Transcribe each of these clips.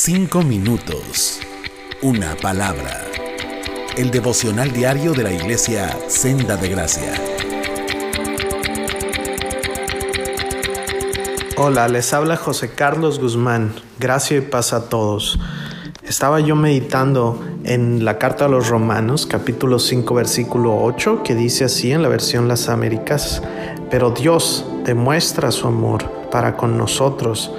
Cinco minutos. Una palabra. El devocional diario de la iglesia Senda de Gracia. Hola, les habla José Carlos Guzmán. Gracia y paz a todos. Estaba yo meditando en la carta a los Romanos, capítulo 5, versículo 8, que dice así en la versión Las Américas, pero Dios demuestra su amor para con nosotros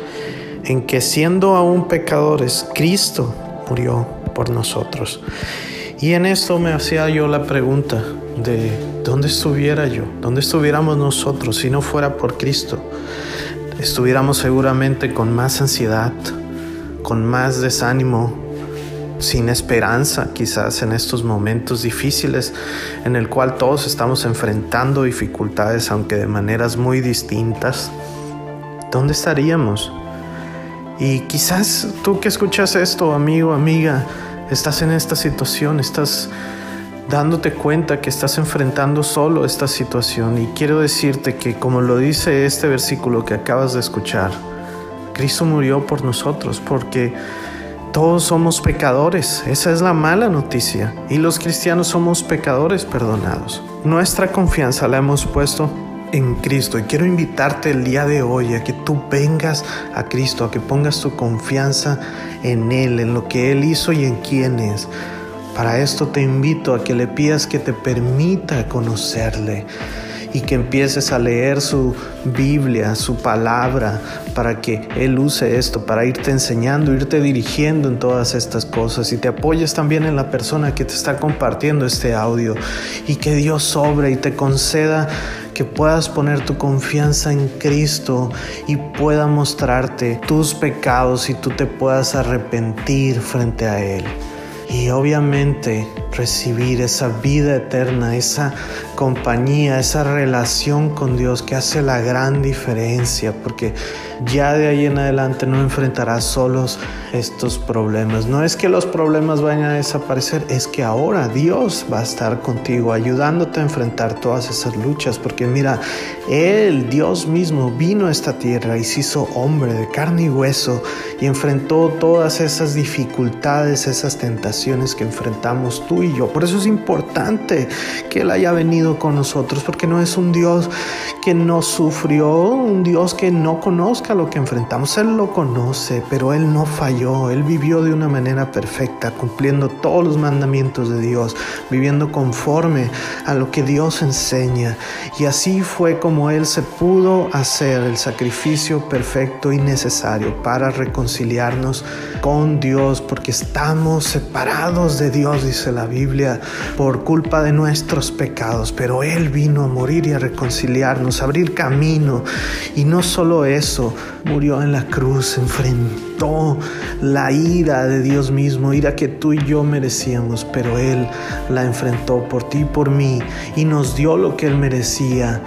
en que siendo aún pecadores, Cristo murió por nosotros. Y en esto me hacía yo la pregunta de dónde estuviera yo, dónde estuviéramos nosotros si no fuera por Cristo. Estuviéramos seguramente con más ansiedad, con más desánimo, sin esperanza quizás en estos momentos difíciles en el cual todos estamos enfrentando dificultades aunque de maneras muy distintas. ¿Dónde estaríamos? Y quizás tú que escuchas esto, amigo, amiga, estás en esta situación, estás dándote cuenta que estás enfrentando solo esta situación. Y quiero decirte que como lo dice este versículo que acabas de escuchar, Cristo murió por nosotros porque todos somos pecadores. Esa es la mala noticia. Y los cristianos somos pecadores perdonados. Nuestra confianza la hemos puesto en Cristo. Y quiero invitarte el día de hoy a que tú vengas a Cristo, a que pongas tu confianza en Él, en lo que Él hizo y en quién es. Para esto te invito a que le pidas que te permita conocerle y que empieces a leer su Biblia, su palabra, para que Él use esto, para irte enseñando, irte dirigiendo en todas estas cosas y te apoyes también en la persona que te está compartiendo este audio y que Dios sobre y te conceda que puedas poner tu confianza en Cristo y pueda mostrarte tus pecados y tú te puedas arrepentir frente a Él. Y obviamente recibir esa vida eterna, esa compañía, esa relación con Dios que hace la gran diferencia, porque ya de ahí en adelante no enfrentarás solos estos problemas. No es que los problemas vayan a desaparecer, es que ahora Dios va a estar contigo, ayudándote a enfrentar todas esas luchas, porque mira, Él, Dios mismo, vino a esta tierra y se hizo hombre de carne y hueso y enfrentó todas esas dificultades, esas tentaciones que enfrentamos tú y yo. Por eso es importante que Él haya venido con nosotros, porque no es un Dios que no sufrió, un Dios que no conozca lo que enfrentamos. Él lo conoce, pero Él no falló. Él vivió de una manera perfecta, cumpliendo todos los mandamientos de Dios, viviendo conforme a lo que Dios enseña. Y así fue como Él se pudo hacer el sacrificio perfecto y necesario para reconciliarnos con Dios, porque estamos separados de Dios, dice la Biblia, por culpa de nuestros pecados pero Él vino a morir y a reconciliarnos, a abrir camino. Y no solo eso, murió en la cruz, enfrentó la ira de Dios mismo, ira que tú y yo merecíamos, pero Él la enfrentó por ti y por mí y nos dio lo que Él merecía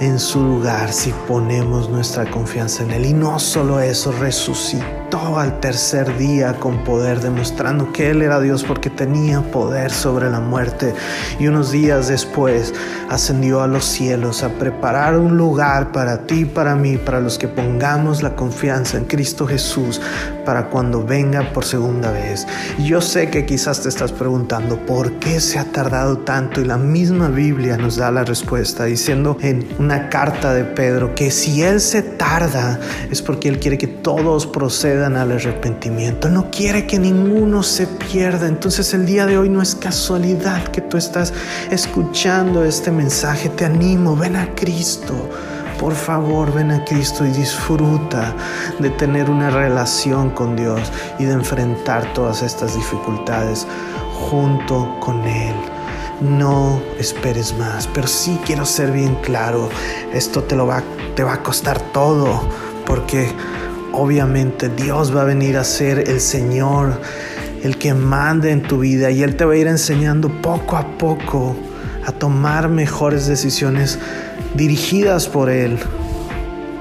en su lugar si ponemos nuestra confianza en Él. Y no solo eso, resucitó al tercer día con poder, demostrando que Él era Dios porque tenía poder sobre la muerte. Y unos días después ascendió a los cielos a preparar un lugar para ti para mí, para los que pongamos la confianza en Cristo Jesús, para cuando venga por segunda vez. Yo sé que quizás te estás preguntando, ¿por qué se ha tardado tanto? Y la misma Biblia nos da la respuesta, diciendo en una carta de Pedro que si Él se tarda es porque Él quiere que todos procedan al arrepentimiento. no quiere que ninguno se pierda. Entonces el día de hoy no es casualidad que tú estás escuchando este mensaje. Te animo, ven a Cristo. Por favor, ven a Cristo y disfruta de tener una relación con Dios y de enfrentar todas estas dificultades junto con Él. No esperes más, pero sí quiero ser bien claro, esto te lo va, te va a costar todo, porque obviamente Dios va a venir a ser el Señor, el que mande en tu vida y Él te va a ir enseñando poco a poco a tomar mejores decisiones dirigidas por Él.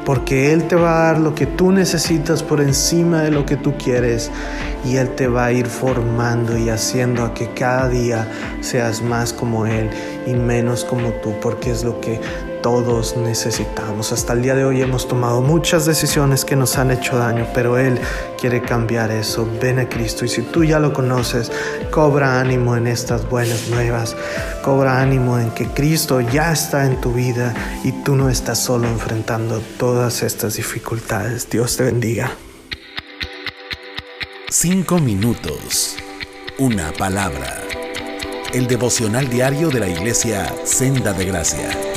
Porque Él te va a dar lo que tú necesitas por encima de lo que tú quieres y Él te va a ir formando y haciendo a que cada día seas más como Él y menos como tú, porque es lo que todos necesitamos. Hasta el día de hoy hemos tomado muchas decisiones que nos han hecho daño, pero Él quiere cambiar eso. Ven a Cristo y si tú ya lo conoces, cobra ánimo en estas buenas nuevas. Cobra ánimo en que Cristo ya está en tu vida y tú no estás solo enfrentando todas estas dificultades. Dios te bendiga. Cinco minutos. Una palabra. El devocional diario de la iglesia Senda de Gracia.